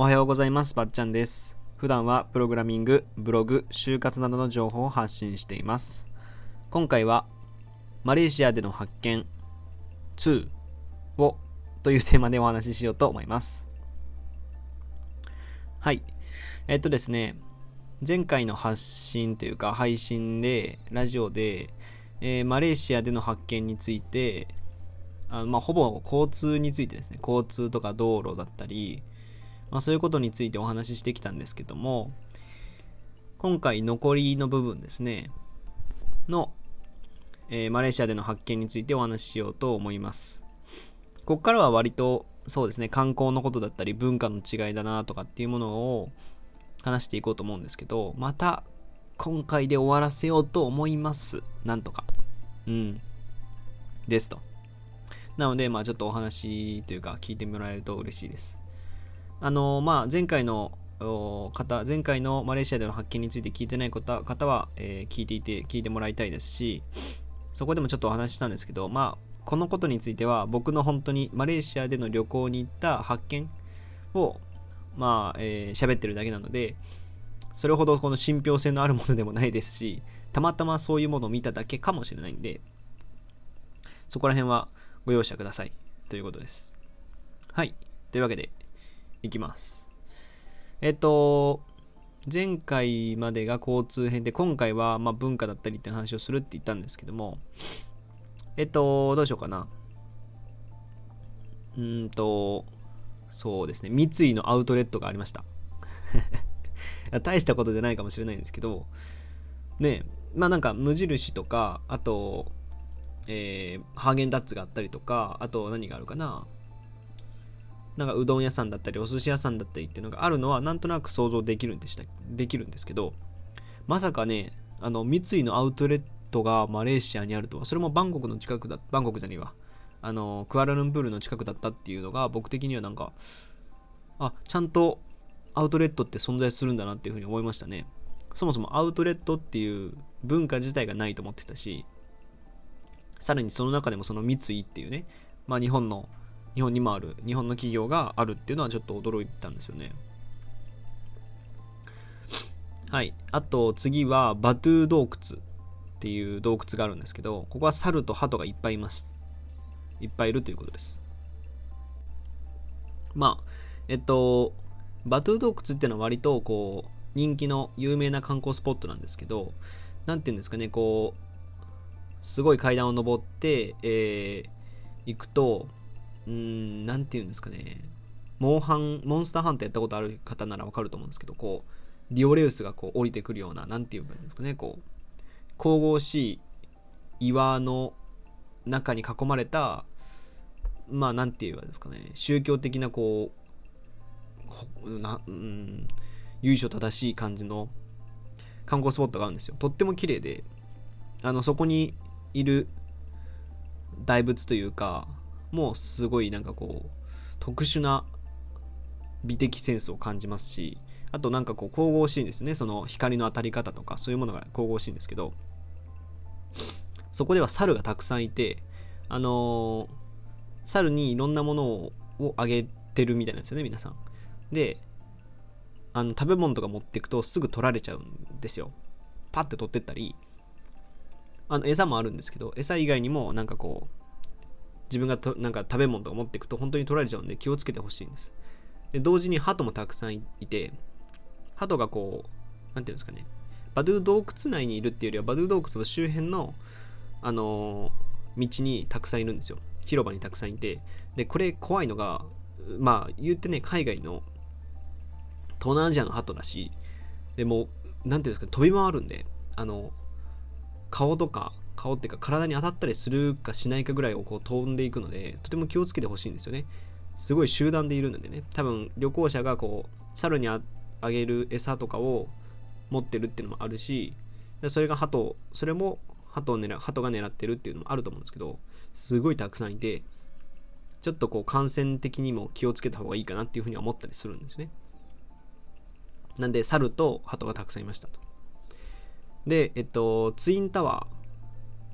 おはようございます。ばっちゃんです。普段はプログラミング、ブログ、就活などの情報を発信しています。今回はマレーシアでの発見2をというテーマでお話ししようと思います。はい。えっとですね、前回の発信というか配信で、ラジオで、えーマレーシアでの発見について、あのまあ、ほぼ交通についてですね、交通とか道路だったり、まあ、そういうことについてお話ししてきたんですけども、今回残りの部分ですね、の、えーマレーシアでの発見についてお話ししようと思います。ここからは割とそうですね、観光のことだったり文化の違いだなとかっていうものを話していこうと思うんですけど、また今回で終わらせようと思います。なんとか。うん。ですと。なので、まあちょっとお話というか聞いてもらえると嬉しいです。あのまあ前回の方、前回のマレーシアでの発見について聞いてない方方は、えー聞いていて、聞いてもらいたいですし、そこでもちょっとお話ししたんですけど、まあこのことについては僕の本当にマレーシアでの旅行に行った発見をまあ、えー喋ってるだけなので、それほどこの信憑性のあるものでもないですし、たまたまそういうものを見ただけかもしれないんで、そこら辺はご容赦くださいということです。はい。というわけで、いきます。えっと、前回までが交通編で、今回はま文化だったりって話をするって言ったんですけども、えっと、どうしようかな。うんと、そうですね、三井のアウトレットがありました。大したことじゃないかもしれないんですけど、ねまあなんか無印とか、あと、えーハーゲンダッツがあったりとか、あと何があるかな。なんかうどん屋さんだったり、お寿司屋さんだったりっていうのがあるのは、なんとなく想像できるんでした、できるんですけど、まさかね、あの、三井のアウトレットがマレーシアにあるとは、それもバンコクの近くだ、バンコクじゃねえわ。あの、クアラルンプールの近くだったっていうのが、僕的にはなんか、あ、ちゃんとアウトレットって存在するんだなっていうふうに思いましたね。そもそもアウトレットっていう文化自体がないと思ってたし、さらにその中でもその三井っていうね、まあ日本の、日本にもある、日本の企業があるっていうのはちょっと驚いたんですよね。はい。あと次はバトゥー洞窟っていう洞窟があるんですけど、ここは猿と鳩がいっぱいいます。いっぱいいるということです。まあ、えっと、バトゥー洞窟っていうのは割とこう、人気の有名な観光スポットなんですけど、なんていうんですかね、こう、すごい階段を登って、えー行くと、うーん、なんていうんですかね、モンハン、モンスターハンターやったことある方ならわかると思うんですけど、こう、ディオレウスがこう降りてくるような、なんていうんですかね、こう、神々しい岩の中に囲まれた、まあ、なんて言えばですかね、宗教的なこう、なうん、由緒正しい感じの観光スポットがあるんですよ。とっても綺麗で、あの、そこにいる大仏というか、もうすごいなんかこう、特殊な美的センスを感じますし、あとなんかこう神々しいんですね。その光の当たり方とかそういうものが神々しいんですけど、そこでは猿がたくさんいて、あのー猿にいろんなものををあげてるみたいなんですよね、皆さん。で、あの食べ物とか持っていくとすぐ取られちゃうんですよ。パッて取ってったり、あの餌もあるんですけど、餌以外にもなんかこう、自分がとなんか食べ物とか持っていくと本当に取られちゃうんで気をつけてほしいんです。で、同時に鳩もたくさんいて、鳩がこう、なんていうんですかね、バドゥ洞窟内にいるっていうよりは、バドゥ洞窟の周辺の、あのー道にたくさんいるんですよ。広場にたくさんいて。で、これ怖いのが、まあ、言ってね、海外の東南アジアの鳩だし、でもう、なんていうんですか、飛び回るんで、あの、顔とか、顔っていうか体に当たったりするかしないかぐらいをこう飛んでいくので、とても気をつけてほしいんですよね。すごい集団でいるのでね、多分旅行者がこう、猿にあげる餌とかを持ってるっていうのもあるし、それが鳩、それも鳩を狙鳩が狙ってるっていうのもあると思うんですけど、すごいたくさんいて、ちょっとこう感染的にも気をつけた方がいいかなっていうふうには思ったりするんですね。なんで、猿と鳩がたくさんいましたと。で、えっと、ツインタワー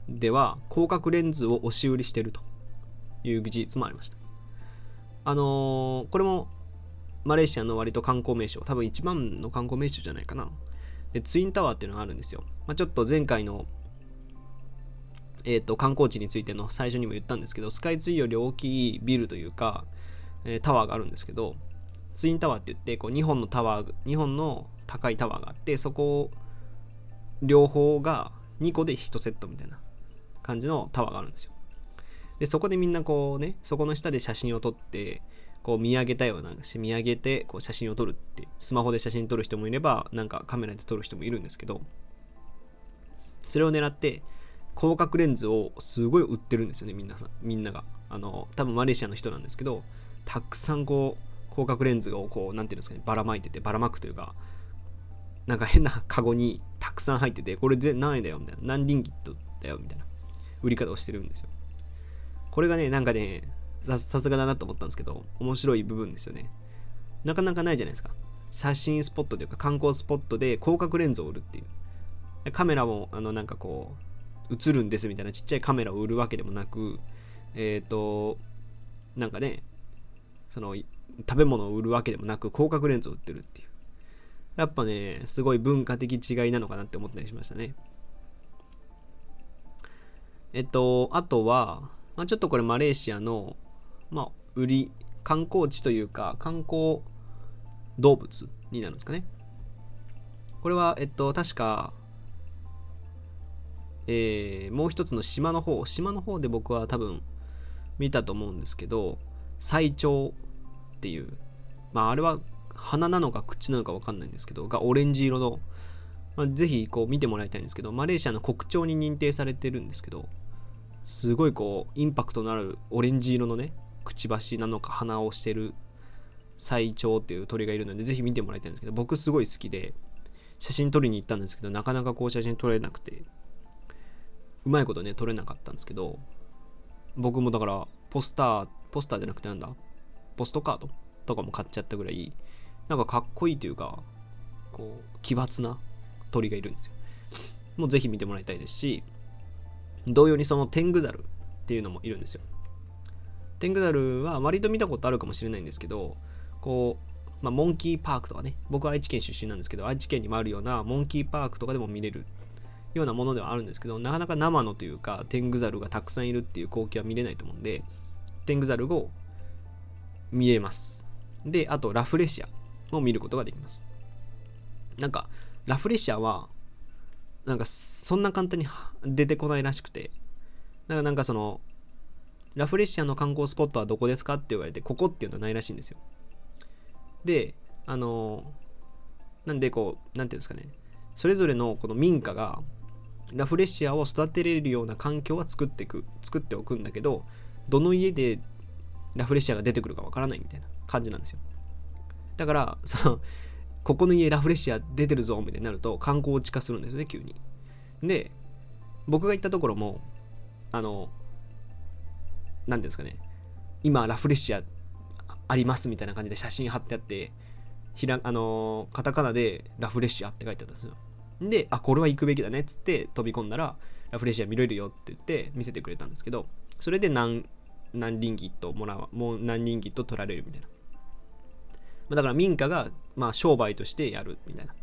では広角レンズを押し売りしているという事実もありました。あのーこれもマレーシアの割と観光名所多分一番の観光名所じゃないかな。でツインタワーっていうのがあるんですよ、まあ、ちょっと前回のえーと、観光地についての最初にも言ったんですけどスカイツリーより大きいビルというか、えー、タワーがあるんですけどツインタワーって言ってこう2本のタワー2本の高いタワーがあってそこ両方が2個で1セットみたいな。感じのタワーがあるんですよ。でそこでみんなこうねそこの下で写真を撮ってこう見上げたような見上げてこう写真を撮るってスマホで写真撮る人もいればなんかカメラで撮る人もいるんですけどそれを狙って広角レンズをすごい売ってるんですよねみんなさみんなが。あの多分マレーシアの人なんですけどたくさんこう広角レンズをこう何ていうんですかねばらまいててばらまくというかなんか変なカゴにたくさん入っててこれで何円だよみたいな。何リンギットだよみたいな。売り方をしてるんですよ。これがねなんかねさすがだなと思ったんですけど面白い部分ですよね。なかなかないじゃないですか。写真スポットというか観光スポットで広角レンズを売るっていう。カメラもあのなんかこう映るんですみたいなちっちゃいカメラを売るわけでもなくえっ、ー、となんかねその食べ物を売るわけでもなく広角レンズを売ってるっていう。やっぱねすごい文化的違いなのかなって思ったりしましたね。えっとあとは、まあ、ちょっとこれマレーシアのまあ売り観光地というか観光動物になるんですかね。これはえっと確かえー、もう一つの島の方島の方で僕は多分見たと思うんですけど最長っていうまああれは鼻なのか口なのか分かんないんですけどがオレンジ色の、まあ、ぜひこう見てもらいたいんですけどマレーシアの国鳥に認定されてるんですけどすごいこうインパクトのあるオレンジ色のねくちばしなのか鼻をしてる最長っていう鳥がいるのでぜひ見てもらいたいんですけど僕すごい好きで写真撮りに行ったんですけどなかなかこう写真撮れなくてうまいことね撮れなかったんですけど僕もだからポスターポスターじゃなくてなんだポストカードとかも買っちゃったぐらいなんかかっこいいというかこう奇抜な鳥がいるんですよ。もうぜひ見てもらいたいですし同様にそのテングザルっていうのもいるんですよ。テングザルは割と見たことあるかもしれないんですけどこう、まあ、モンキーパークとかね僕は愛知県出身なんですけど愛知県にもあるようなモンキーパークとかでも見れるようなものではあるんですけどなかなか生のというかテングザルがたくさんいるっていう光景は見れないと思うんでテングザルを見れます。であとラフレシアも見ることができます。なんかラフレシアはなんかそんな簡単に出てこないらしくて。だからなんかそのラフレシアの観光スポットはどこですかって言われてここっていうのはないらしいんですよ。であのなんでこうなんていうんですかね。それぞれのこの民家がラフレシアを育てれるような環境は作っていく作っておくんだけどどの家でラフレシアが出てくるかわからないみたいな感じなんですよ。だからそのここの家ラフレシア出てるぞみたいになると観光地化するんですよね急にで僕が行ったところもあの何ですかね今ラフレシアありますみたいな感じで写真貼ってあってひらあのカタカナでラフレシアって書いてあったんですよで、あ、これは行くべきだねっつって飛び込んだら、ラフレシア見れるよって言って見せてくれたんですけど、それで何、何リンギットもらう、もう何リンギット取られるみたいな。だから民家が、まあ、商売としてやるみたいな。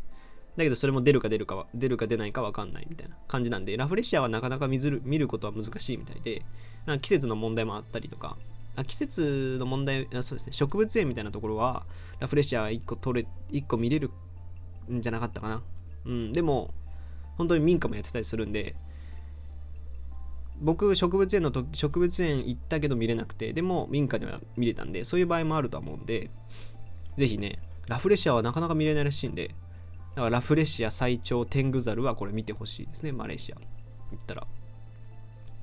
だけどそれも出るか出るかは、出るか出ないか分かんないみたいな感じなんで、ラフレシアはなかなか見る見ることは難しいみたいで、なんか季節の問題もあったりとか、あ季節の問題、そうですね、植物園みたいなところは、ラフレシアは1個取れ、1個見れるんじゃなかったかな。うん、でも、本当に民家もやってたりするんで、僕、植物園の時、植物園行ったけど見れなくて、でも民家では見れたんで、そういう場合もあるとは思うんで、ぜひね、ラフレシアはなかなか見れないらしいんで、だからラフレシア最長テングザルはこれ見てほしいですね、マレーシア。行ったら。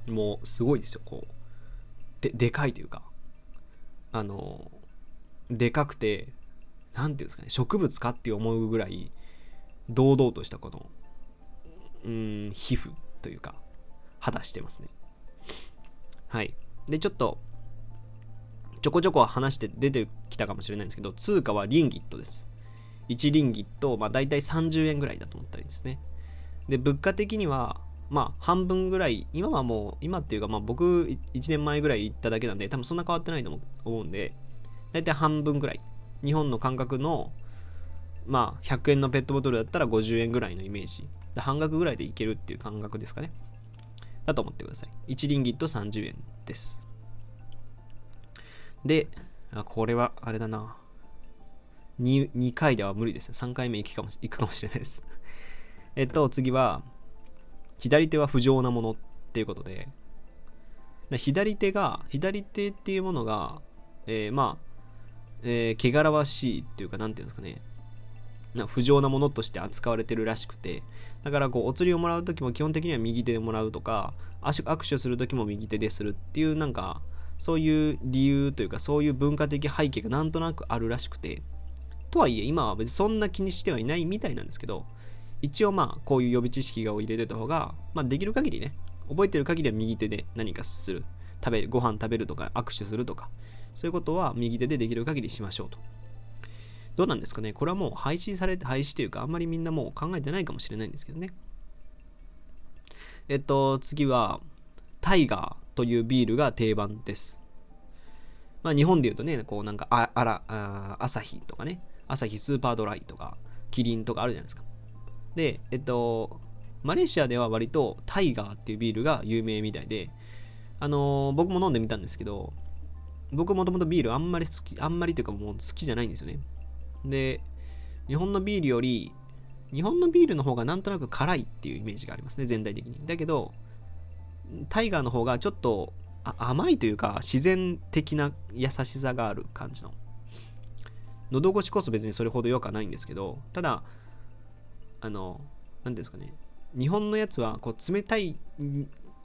もうすごいですよ、こう。で、でかいというか、あの、でかくて、何ていうんですかね、植物かって思うぐらい、堂々としたこのうん皮膚というか肌してますねはいでちょっとちょこちょこ話して出てきたかもしれないんですけど通貨はリンギットです。1リンギット、まあ、大体30円ぐらいだと思ったりですね。で物価的にはまあ半分ぐらい今はもう今っていうかまあ僕1年前ぐらい行っただけなんで多分そんな変わってないと思うんで大体半分ぐらい。日本の感覚のまあ100円のペットボトルだったら50円ぐらいのイメージ。半額ぐらいでいけるっていう感覚ですかね。だと思ってください。1リンギット30円です。であこれはあれだな。2, 2回では無理です3回目行くかも行くかもしれないです。えっと次は左手は不浄なものっていうことで左手が左手っていうものが、えー、まあ、えー、汚らわしいっていうか何ていうんですかね。な不浄なものとして扱われてるらしくてだからこうお釣りをもらう時も基本的には右手でもらうとか握手する時も右手でするっていうなんかそういう理由というかそういう文化的背景がなんとなくあるらしくて。とはいえ今は別にそんな気にしてはいないみたいなんですけど一応まあこういう予備知識を入れてた方が、まあ、できる限りね覚えてる限りは右手で何かする。食べるご飯食べるとか握手するとかそういうことは右手でできる限りしましょうと。どうなんですかね？これはもう廃止されて廃止というかあんまりみんなもう考えてないかもしれないんですけどね。えっと次はタイガー。というビールが定番です。まあ日本で言うとねこうなんかああらあ朝日とかね。朝日スーパードライとかキリンとかあるじゃないですか。でえっとマレーシアでは割とタイガーっていうビールが有名みたいであのー、僕も飲んでみたんですけど僕もともとビールあんまり好きあんまりというかもう好きじゃないんですよね。で、日本のビールより、日本のビールの方がなんとなく辛いっていうイメージがありますね、全体的に。だけど、タイガーの方がちょっと甘いというか、自然的な優しさがある感じの。喉越しこそ別にそれほど良くはないんですけど、ただ、あの、何ですかね、日本のやつはこう冷たい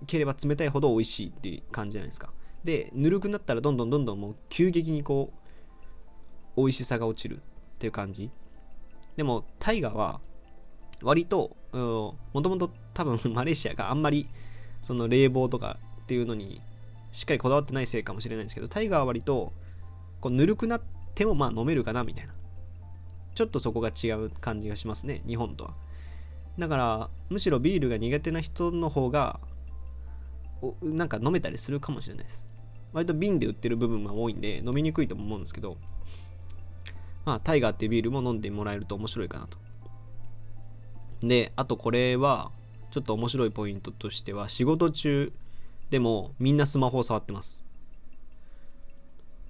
ければ冷たいほど美味しいっていう感じじゃないですか。で、ぬるくなったらどんどんどんどんもう急激にこう、美味しさが落ちるっていう感じでもタイガーは割ともともと多分マレーシアがあんまりその冷房とかっていうのにしっかりこだわってないせいかもしれないんですけどタイガーは割とこうぬるくなってもまあ飲めるかなみたいな。ちょっとそこが違う感じがしますね日本とは。だからむしろビールが苦手な人の方がなんか飲めたりするかもしれないです。割と瓶で売ってる部分が多いんで飲みにくいと思うんですけどまあ、タイガーっていうビールも飲んでもらえると面白いかなと。で、あとこれは、ちょっと面白いポイントとしては、仕事中でもみんなスマホを触ってます。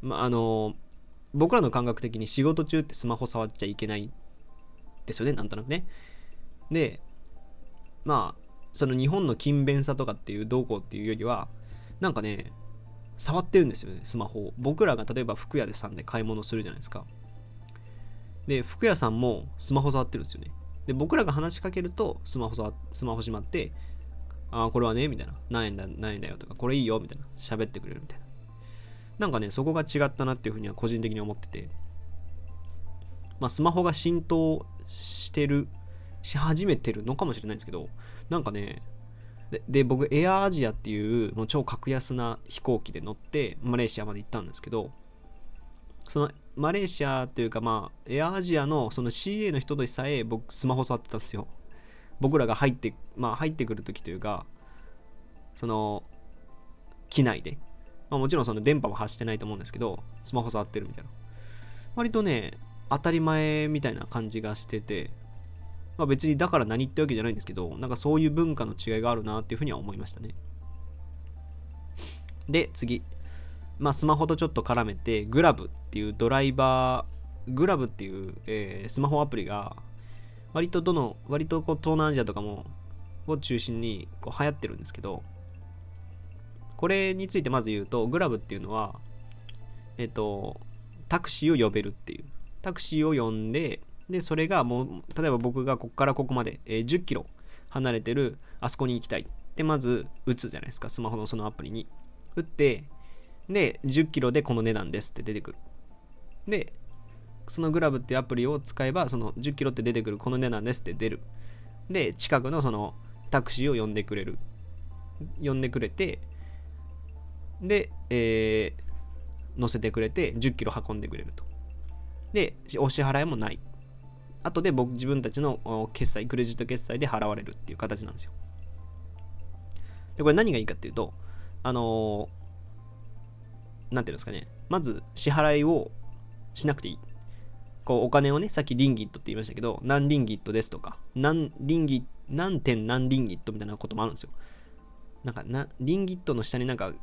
まあ、の、僕らの感覚的に仕事中ってスマホ触っちゃいけないですよね、なんとなくね。で、まあ、その日本の勤勉さとかっていうどうこうっていうよりは、なんかね、触ってるんですよね、スマホを。僕らが例えば服屋でさんで買い物するじゃないですか。で、服屋さんもスマホ触ってるんですよね。で、僕らが話しかけると、スマホ触スマホしまって、ああ、これはね、みたいな。何円だ、何円だよとか、これいいよ、みたいな。喋ってくれるみたいな。なんかね、そこが違ったなっていうふうには個人的に思ってて、まあ、スマホが浸透してる、し始めてるのかもしれないんですけど、なんかね、でで僕、エアアジアっていうもう超格安な飛行機で乗ってマレーシアまで行ったんですけど、そのマレーシアというかまあエアアジアのその CA の人でさえ僕スマホ触ってたんですよ。僕らが入ってまあ入ってくる時というかその機内で、まあ、もちろんその電波は発してないと思うんですけどスマホ触ってるみたいな。割とね当たり前みたいな感じがしててまあ別にだから何ってわけじゃないんですけどなんかそういう文化の違いがあるなっていうふうには思いましたね。で次。まあ、スマホとちょっと絡めて、グラブっていうドライバー、グラブっていう、えー、スマホアプリが、割とどの、割とこう東南アジアとかも、を中心にこう流行ってるんですけど、これについてまず言うと、グラブっていうのは、えっ、と、タクシーを呼べるっていう。タクシーを呼んで、で、それがもう、例えば僕がここからここまで、えー、10キロ離れてる、あそこに行きたい。で、まず打つじゃないですか、スマホのそのアプリに。打って、で、10キロでこの値段ですって出てくる。で、そのグラブっていうアプリを使えば、その10キロって出てくるこの値段ですって出る。で、近くのそのタクシーを呼んでくれる。呼んでくれて、で、えー、乗せてくれて、10キロ運んでくれると。で、お支払いもない。後で僕、自分たちの決済、クレジット決済で払われるっていう形なんですよ。で、これ何がいいかっていうと、あのー何ていうんですかね、まず支払いをしなくていい。こうお金をねさっきリンギットって言いましたけど何リンギットですとか何リンギ何点何リンギットみたいなこともあるんですよ。なんかなリンギットの下になんか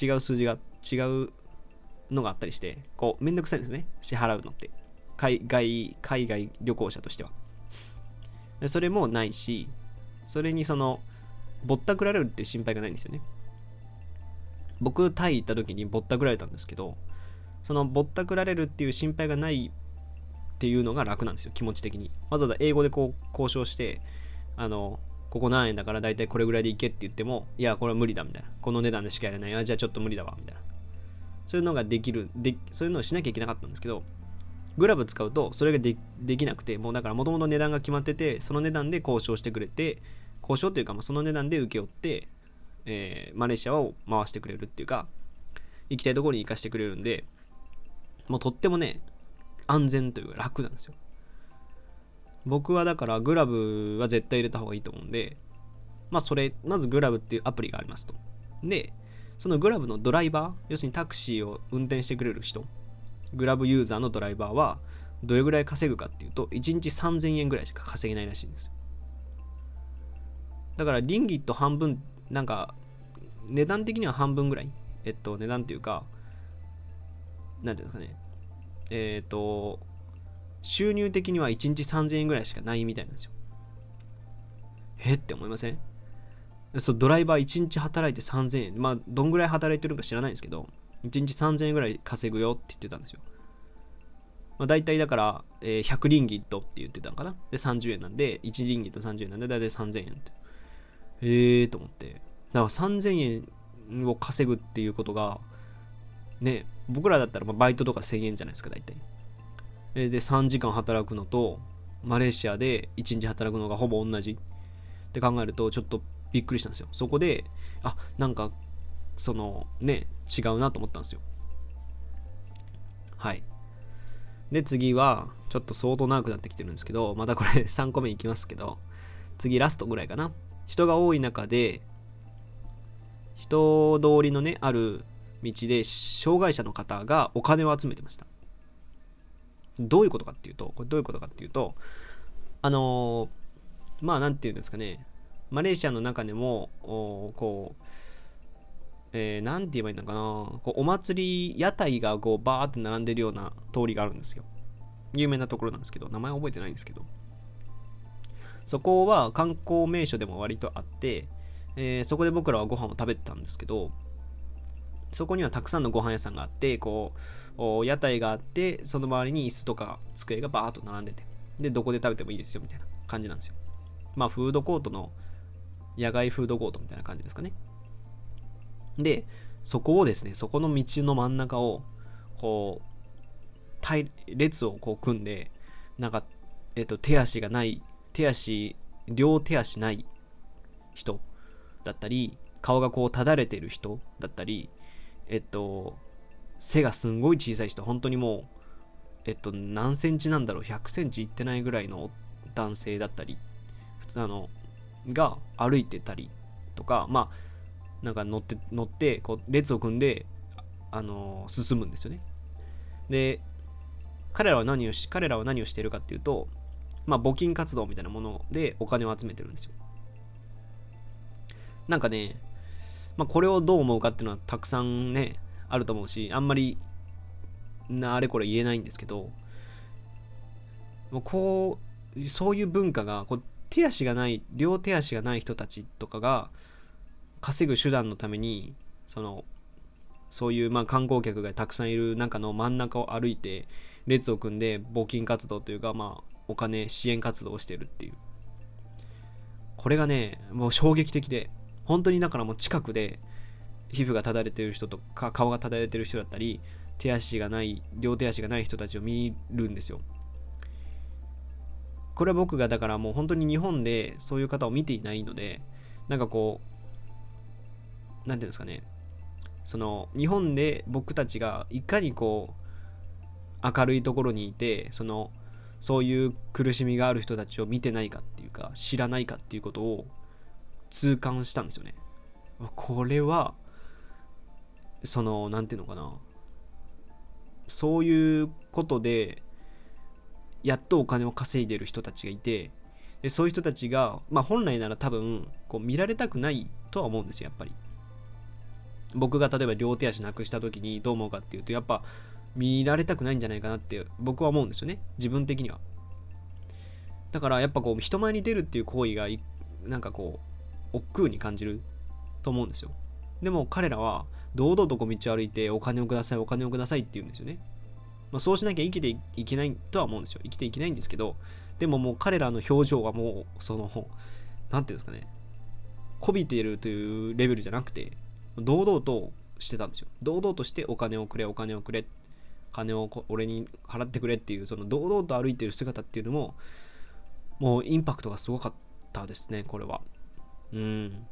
違う数字が違うのがあったりしてこうめんどくさいんですよね。支払うのって。海外海外旅行者としては。それもないしそれにそのぼったくられるっていう心配がないんですよね。僕タイ行った時にぼったくられたんですけどそのぼったくられるっていう心配がないっていうのが楽なんですよ気持ち的に。わざわざ英語でこう交渉してあのここ何円だから大体これぐらいでいけって言ってもいやこれは無理だみたいな。この値段でしかやれない。あじゃあちょっと無理だわみたいな。そういうのができるでそういうのをしなきゃいけなかったんですけどグラブ使うとそれができなくてもうだからもともと値段が決まっててその値段で交渉してくれて交渉というか、まあ、その値段で請け負って、えー、マレーシアを回してくれるっていうか行きたいところに行かしてくれるんでもうとってもね安全というか楽なんですよ。僕はだからグラブは絶対入れた方がいいと思うんでまあそれまずグラブっていうアプリがありますと。でそのグラブのドライバー要するにタクシーを運転してくれる人グラブユーザーのドライバーはどれぐらい稼ぐかっていうと1日3000円ぐらいしか稼げないらしいんですだからリンギット半分なんか値段的には半分ぐらいえっと値段っていうか何ていうんですかねえっ、と収入的には1日3000円ぐらいしかないみたいなんですよえ？って思いません？そうドライバー1日働いて3000円まあどんぐらい働いてるか知らないんですけど1日3000円ぐらい稼ぐよって言ってたんですよ。まあ、大体だから、えー、100リンギットって言ってたのかな？で、30円なんで、1リンギット30円なんで、大体3000円って。ええー、と思って。だから3000円を稼ぐっていうことが、ね、僕らだったらまバイトとか1000円じゃないですか、大体。で、3時間働くのと、マレーシアで1日働くのがほぼ同じって考えると、ちょっとびっくりしたんですよ。そこで、あ、なんかそのね違うなと思ったんですよはいで次はちょっと相当長くなってきてるんですけどまたこれ3個目いきますけど次ラストぐらいかな人が多い中で人通りのねある道で障害者の方がお金を集めてました。どういうことかっていうとこれどういうことかっていうとあの、まあ何て言うんですかね。マレーシアの中でもこうえー、て言えばいいのかな。こうお祭り屋台がこうバーって並んでるような通りがあるんですよ。有名なところなんですけど名前覚えてないんですけど。そこは観光名所でも割とあって、えー、そこで僕らはご飯を食べてたんですけどそこにはたくさんのご飯屋さんがあってこう屋台があってその周りに椅子とか机がバーっと並んでてでどこで食べてもいいですよみたいな感じなんですよ。まあフードコートの野外フードコートみたいな感じですかね。で、そこをですね、そこの道の真ん中を、こう、列をこう組んで、なんか、えっと、手足がない、手足、両手足ない人だったり、顔がこう、ただれてる人だったり、えっと、背がすんごい小さい人、本当にもう、えっと、何センチなんだろう、100センチいってないぐらいの男性だったり、普通あの、が歩いてたりとか、まあ、なんか乗って乗ってこう列を組んであの進むんですよね。で彼らは何をし彼らは何をしているかっていうとまあ募金活動みたいなものでお金を集めてるんですよ。なんかねまあこれをどう思うかっていうのはたくさんねあると思うしあんまりなあれこれ言えないんですけどもうこうそういう文化がこう手足がない両手足がない人たちとかが稼ぐ手段のためにそのそういうまあ観光客がたくさんいる中の真ん中を歩いて列を組んで募金活動というかまあお金支援活動をしてるっていう。これがねもう衝撃的で本当にだからもう近くで皮膚がただれてる人とか顔がただれてる人だったり手足がない両手足がない人たちを見るんですよ。これは僕がだからもう本当に日本でそういう方を見ていないのでなんかこう何ていうんですかね。その日本で僕たちがいかにこう明るいところにいてそのそういう苦しみがある人たちを見てないかっていうか知らないかっていうことを痛感したんですよね。これはその何ていうのかな。そういうことでやっとお金を稼いでる人たちがいてでそういう人たちが、まあ、本来なら多分こう見られたくないとは思うんですよやっぱり。僕が例えば両手足なくした時にどう思うかっていうとやっぱ見られたくないんじゃないかなって僕は思うんですよね。自分的には。だからやっぱこう人前に出るっていう行為がなんかこう億劫に感じると思うんですよ。でも彼らは堂々とこう道を歩いてお金をくださいお金をくださいって言うんですよね、まあ、そうしなきゃ生きていけないとは思うんですよ。生きていけないんですけどでももう彼らの表情はもうその何ていうんですかね。こびているというレベルじゃなくて堂々としてたんですよ。堂々としてお金をくれお金をくれっ金を俺に払ってくれっていうその堂々と歩いてる姿っていうのももうインパクトがすごかったですねこれは。うん。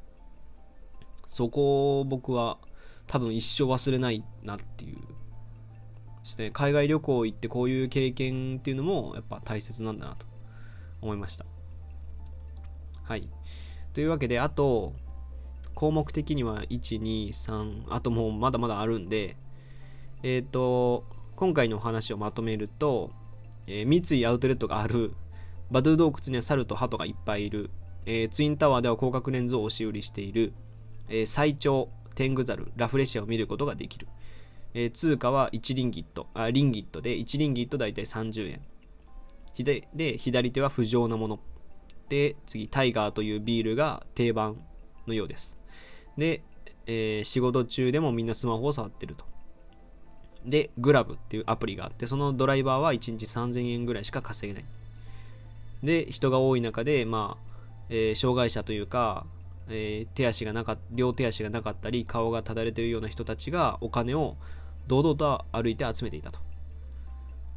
そこを僕は多分一生忘れないなっていうですね。海外旅行行ってこういう経験っていうのもやっぱ大切なんだなと思いました。はい。というわけであと項目的には123あともうまだまだあるんでえっ、ー、と今回のお話をまとめると、えー、三井アウトレットがあるバドゥ洞窟には猿と鳩がいっぱいいる、えー、ツインタワーでは広角レンズを押し売りしている、えー、最長天狗猿ラフレシアを見ることができる、え、通貨は1リンギットあリンギットで1リンギット大体30円。で左手は不浄なもの。で次タイガーというビールが定番のようです。で、え、仕事中でもみんなスマホを触ってると。でグラブっていうアプリがあってそのドライバーは1日3000円ぐらいしか稼げない。で人が多い中で、まあえー、障害者というか、えー、手足がなか両手足がなかったり顔がただれてるような人たちがお金を堂々と歩いて集めていたと。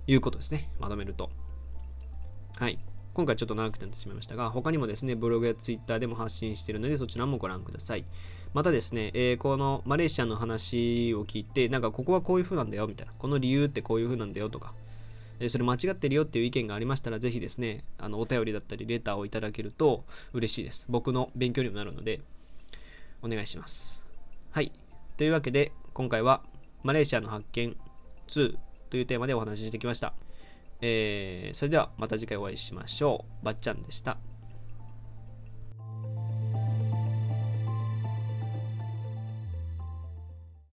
いうことですね。まとめると。はい。今回ちょっと長くなってしまいましたが他にもですねブログやツイッターでも発信しているのでそちらもご覧ください。またですね、えー、このマレーシアの話を聞いてなんかここはこういう風なんだよみたいなこの理由ってこういう風なんだよとかえそれ間違ってるよっていう意見がありましたら、ぜひですね、あのお便りだったり、レターをいただけると嬉しいです。僕の勉強にもなるので、お願いします。はい。というわけで、今回は、マレーシアの発見2というテーマでお話ししてきました。えー、それではまた次回お会いしましょう。ばっちゃんでした。